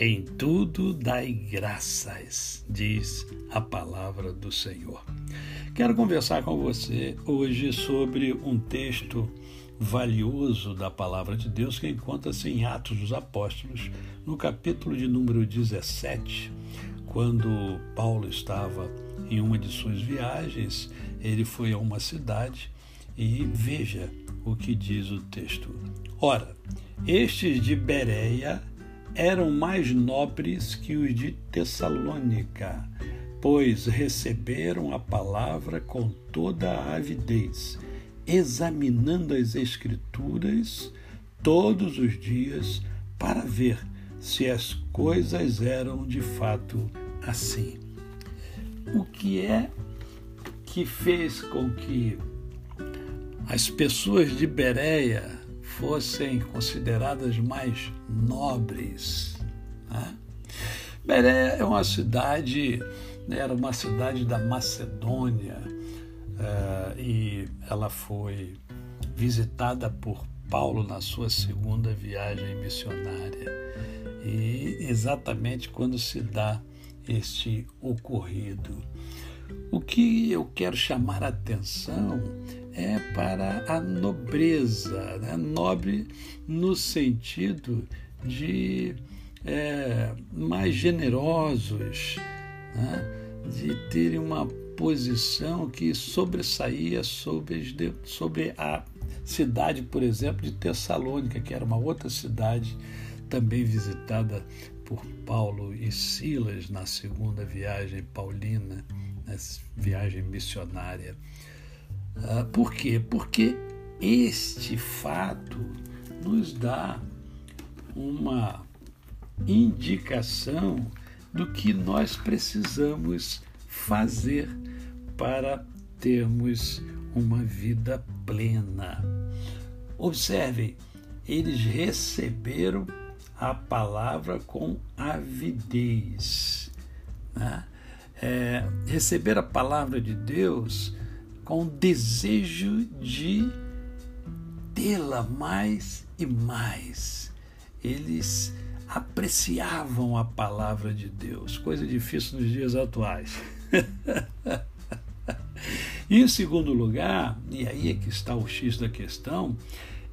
em tudo dai graças, diz a palavra do Senhor. Quero conversar com você hoje sobre um texto valioso da palavra de Deus que encontra-se em Atos dos Apóstolos, no capítulo de número 17, quando Paulo estava em uma de suas viagens, ele foi a uma cidade e veja o que diz o texto. Ora, estes de Bereia eram mais nobres que os de Tessalônica, pois receberam a palavra com toda a avidez, examinando as Escrituras todos os dias para ver se as coisas eram de fato assim. O que é que fez com que as pessoas de Bereia fossem consideradas mais nobres. Né? Beré é uma cidade, era uma cidade da Macedônia uh, e ela foi visitada por Paulo na sua segunda viagem missionária. E exatamente quando se dá este ocorrido. O que eu quero chamar a atenção é para a nobreza, né? nobre no sentido de é, mais generosos, né? de terem uma posição que sobressaía sobre, sobre a cidade, por exemplo, de Tessalônica, que era uma outra cidade também visitada por Paulo e Silas na segunda viagem paulina, na viagem missionária. Ah, por quê? Porque este fato nos dá uma indicação do que nós precisamos fazer para termos uma vida plena. Observem, eles receberam a palavra com avidez. Né? É, receber a palavra de Deus com o desejo de tê-la mais e mais. Eles apreciavam a palavra de Deus, coisa difícil nos dias atuais. em segundo lugar, e aí é que está o X da questão,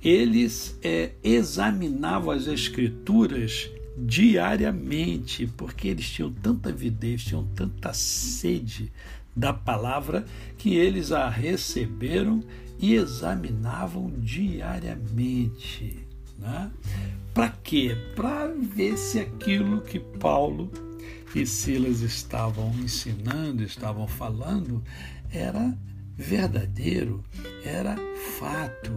eles é, examinavam as Escrituras diariamente, porque eles tinham tanta avidez, tinham tanta sede da palavra que eles a receberam e examinavam diariamente. Né? Para quê? Para ver se aquilo que Paulo e Silas estavam ensinando, estavam falando, era verdadeiro, era fato.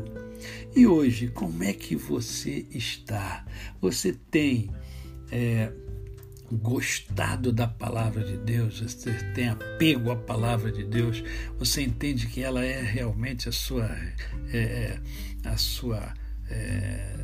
E hoje, como é que você está? Você tem é, gostado da palavra de Deus, você tem apego à palavra de Deus, você entende que ela é realmente a sua é, é, a sua é,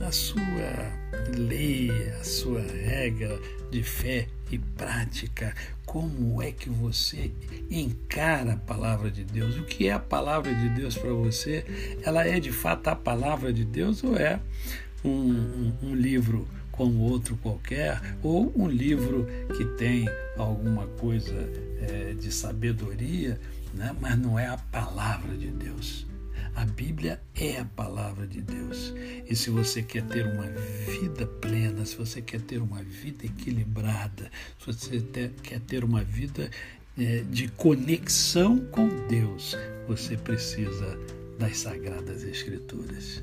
a sua lei, a sua regra de fé e prática. Como é que você encara a palavra de Deus? O que é a palavra de Deus para você? Ela é de fato a palavra de Deus ou é um, um, um livro como outro qualquer, ou um livro que tem alguma coisa é, de sabedoria, né? mas não é a palavra de Deus. A Bíblia é a palavra de Deus. E se você quer ter uma vida plena, se você quer ter uma vida equilibrada, se você quer ter uma vida é, de conexão com Deus, você precisa das Sagradas Escrituras.